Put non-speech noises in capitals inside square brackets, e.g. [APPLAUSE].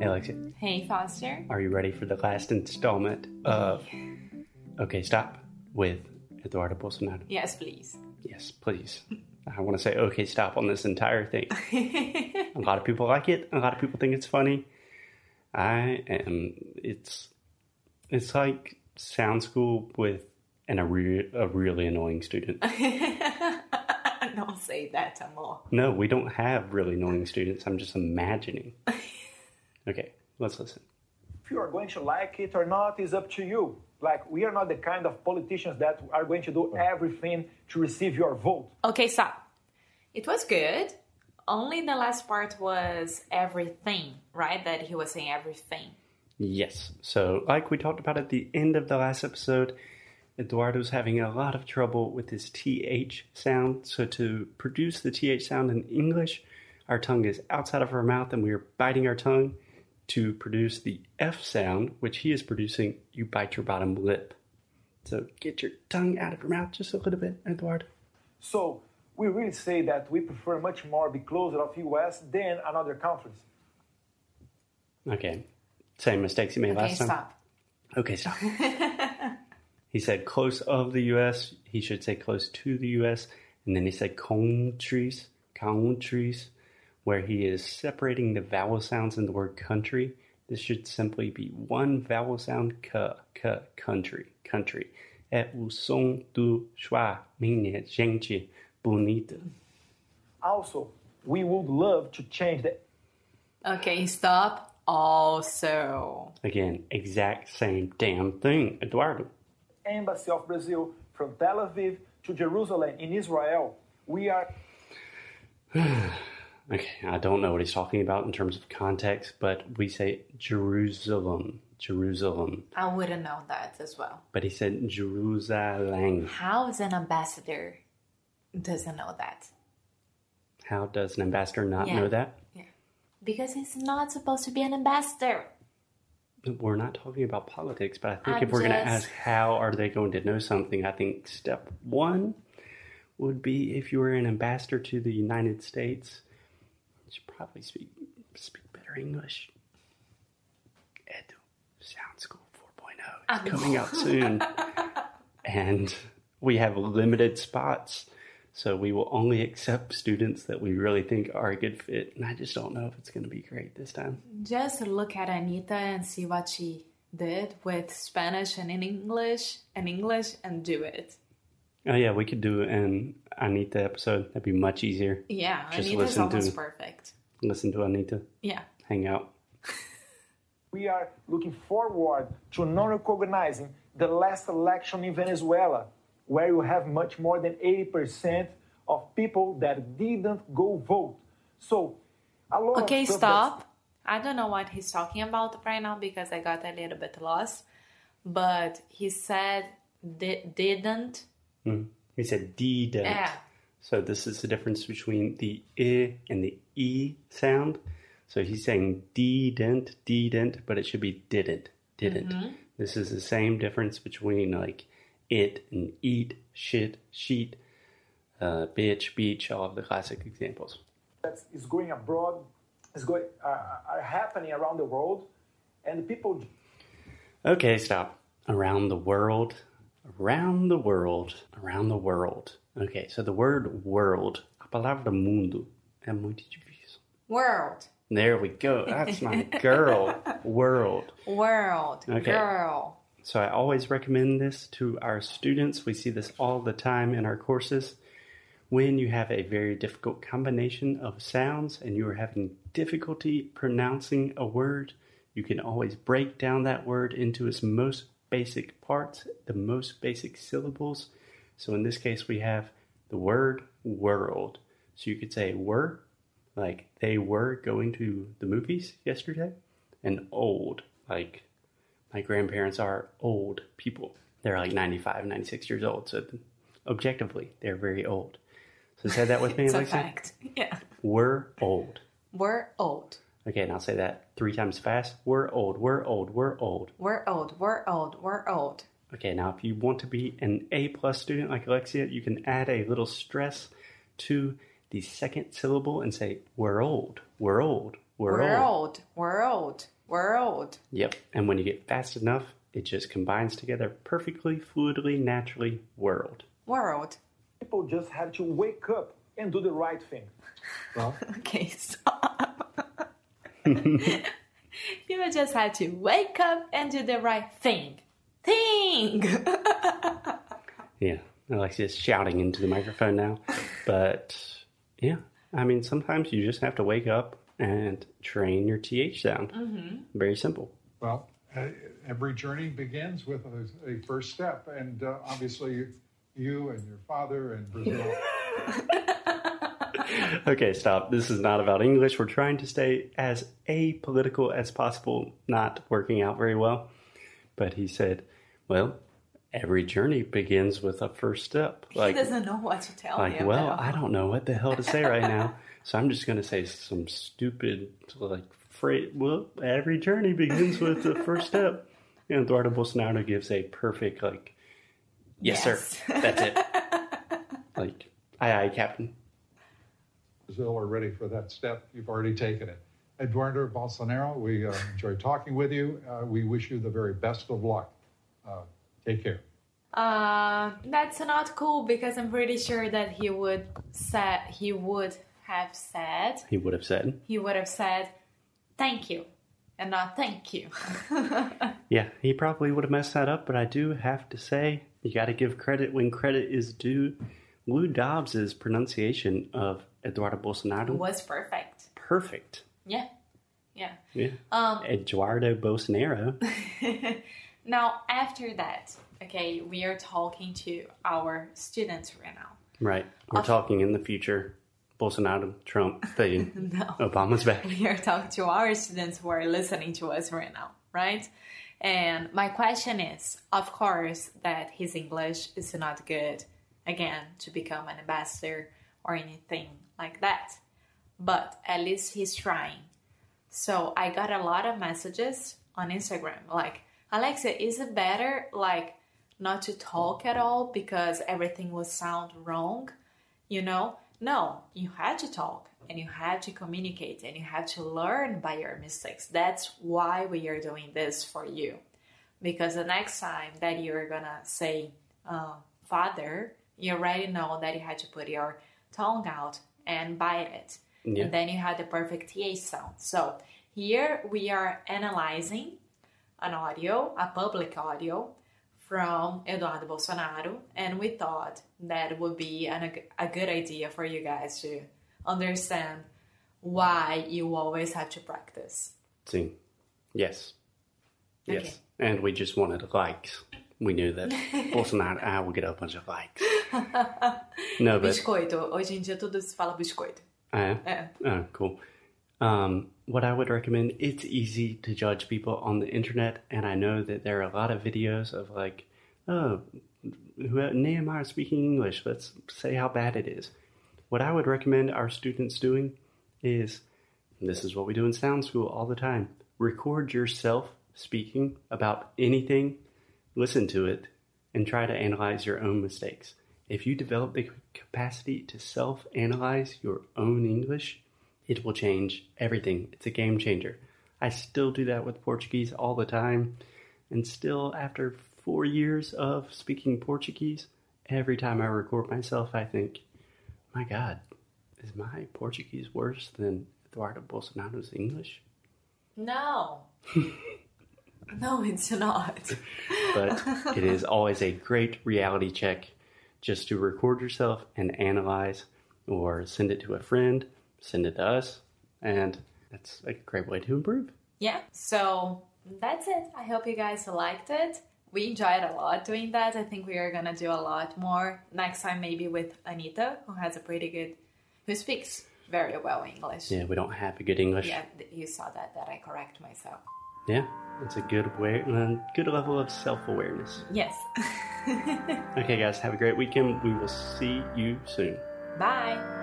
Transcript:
Hey, Alexia, Hey, Foster. are you ready for the last installment of Okay Stop with Eduardo Bolsonaro? Yes, please. Yes, please. I want to say Okay Stop on this entire thing. [LAUGHS] a lot of people like it. A lot of people think it's funny. I am. It's it's like sound school with and a, re- a really annoying student. [LAUGHS] Don't say that, amor. No, we don't have really annoying students. I'm just imagining. [LAUGHS] Okay, let's listen. if you are going to like it or not is up to you. Like, we are not the kind of politicians that are going to do everything to receive your vote. Okay, stop. It was good. Only the last part was everything, right? That he was saying everything. Yes. So, like we talked about at the end of the last episode, Eduardo's having a lot of trouble with his TH sound. So, to produce the TH sound in English, our tongue is outside of our mouth and we are biting our tongue. To produce the F sound, which he is producing, you bite your bottom lip. So, get your tongue out of your mouth just a little bit, Eduardo. So, we really say that we prefer much more be closer of US than another countries. Okay. Same mistakes he made Okay, last time. stop. Okay, stop. [LAUGHS] he said close of the U.S. He should say close to the U.S. And then he said countries, countries, where he is separating the vowel sounds in the word country. This should simply be one vowel sound, k, k, country, country. É o som do schwa, minha gente bonita. Also, we would love to change the Okay, stop. Also. Again, exact same damn thing, Eduardo. Embassy of Brazil from Tel Aviv to Jerusalem in Israel. We are [SIGHS] [SIGHS] [SIGHS] Okay, I don't know what he's talking about in terms of context, but we say Jerusalem, Jerusalem. I wouldn't know that as well. But he said Jerusalem. How is an ambassador doesn't know that? How does an ambassador not Yeah. know that? Yeah. Because he's not supposed to be an ambassador. We're not talking about politics, but I think I'm if we're going to ask how are they going to know something, I think step one would be if you were an ambassador to the United States, should probably speak speak better English. Edu Sound School 4.0 is coming out soon, [LAUGHS] and we have limited spots. So we will only accept students that we really think are a good fit, and I just don't know if it's going to be great this time. Just look at Anita and see what she did with Spanish and in English and English and do it. Oh yeah, we could do an Anita episode. That'd be much easier. Yeah, Just Anita's listen to- almost perfect. Listen to Anita, Yeah. hang out. [LAUGHS] we are looking forward to non-recognizing the last election in Venezuela, where you have much more than 80% of people that didn't go vote. So, a lot Okay, of stop. I don't know what he's talking about right now because I got a little bit lost. But he said di- didn't. He said didn't. Yeah. So this is the difference between the i and the e sound. So he's saying didn't, didn't, but it should be didn't, didn't. Mm-hmm. This is the same difference between like it and eat, shit, sheet, uh, bitch, beach, all of the classic examples. that is is going abroad, is going uh, are happening around the world, and people Okay, stop. Around the world. Around the world. Around the world. Okay, so the word world. A palavra mundo é muito difícil. World. There we go. That's my girl. [LAUGHS] World. World. Okay. Girl. So I always recommend this to our students. We see this all the time in our courses. When you have a very difficult combination of sounds and you are having difficulty pronouncing a word, you can always break down that word into its most basic parts, the most basic syllables. So in this case, we have the word world. So you could say were, like they were going to the movies yesterday, and old, like my grandparents are old people. They're like 95, 96 years old. So objectively, they're very old. So say that with me, It's a fact. [LAUGHS] Yeah. We're old. We're old. Okay, and I'll say that three times fast. We're old. We're old. We're old. We're old. We're old. We're old. Okay, now if you want to be an A plus student like Alexia, you can add a little stress to the second syllable and say, we're old, we're old, world. World, world, world. Yep. And when you get fast enough, it just combines together perfectly, fluidly, naturally. World. World. People just have to wake up and do the right thing. Well, [LAUGHS] Okay, stop. [LAUGHS] People just had to wake up and do the right thing. Thing! [LAUGHS] Yeah. Alexia's shouting into the microphone now. But yeah, I mean, sometimes you just have to wake up and train your TH sound. Mm-hmm. Very simple. well, uh, every journey begins with a, a first step, and uh, obviously, you and your father and Brazil. [LAUGHS] [LAUGHS] Okay, stop. This is not about English. We're trying to stay as apolitical as possible, not working out very well. But he said, well, every journey begins with a first step. he doesn't know what to tell like you. well i don't know what the hell to say right now [LAUGHS] so i'm just going to say some stupid like phrase well every journey begins with the first step and eduardo bolsonaro gives a perfect like yes, Yes. sir that's it [LAUGHS] like aye aye captain Brazil are ready for that step. You've already taken it. Eduardo Bolsonaro, we uh, enjoyed talking with you. Uh, we wish you the very best of luck. Uh, take care. Uh, that's not cool because I'm pretty sure that he would said he would have said he would have said he would have said thank you and not thank you. [LAUGHS] yeah he probably would have messed that up but i do have to say you got to give credit when credit is due lou dobbs's pronunciation of eduardo bolsonaro was perfect. perfect Yeah. Yeah. yeah Um Eduardo Bolsonaro. [LAUGHS] now after that, okay, we are talking to our students right now. Right. We're talking in the future. Bolsonaro, Trump, [LAUGHS] thing. No. Obama's back. we are talking to our students who are listening to us right now, right? And my question is, of course, that his English is not good, again, to become an ambassador or anything like that. But at least he's trying. So I got a lot of messages on Instagram like, Alexa, is it better like not to talk at all because everything will sound wrong? You know? No, you had to talk and you had to communicate and you had to learn by your mistakes. That's why we are doing this for you. Because the next time that you're gonna say, uh, Father, you already know that you had to put your tongue out and bite it. Yeah. And then you had the perfect th sound. So here we are analyzing an audio, a public audio from Eduardo Bolsonaro, and we thought that would be an, a good idea for you guys to understand why you always have to practice. See. Yes. Yes. Okay. And we just wanted likes. We knew that Bolsonaro ah, will get a bunch of likes. no, but Biscoito. Hoje em dia tudo se fala biscoito. uh, É. oh, cool. Um, what I would recommend, it's easy to judge people on the internet, and I know that there are a lot of videos of like, oh, who- Neymar speaking English, let's say how bad it is. What I would recommend our students doing is this is what we do in sound school all the time record yourself speaking about anything, listen to it, and try to analyze your own mistakes. If you develop the capacity to self analyze your own English, it will change everything. It's a game changer. I still do that with Portuguese all the time, and still, after four years of speaking Portuguese, every time I record myself, I think, my God, is my Portuguese worse than Eduardo Bolsonaro's English? No. [LAUGHS] [LAUGHS] no, it's not. [LAUGHS] But it is always a great reality check just to record yourself and analyze or send it to a friend, send it to us, and that's a great way to improve. Yeah, so that's it. I hope you guys liked it. We enjoyed a lot doing that. I think we are gonna do a lot more next time, maybe with Anita, who has a pretty good, who speaks very well English. Yeah, we don't have a good English. Yeah, you saw that, that I correct myself. Yeah, it's a good aware, uh, good level of self awareness. Yes. [LAUGHS] Okay, guys, have a great weekend. We will see you soon. Bye.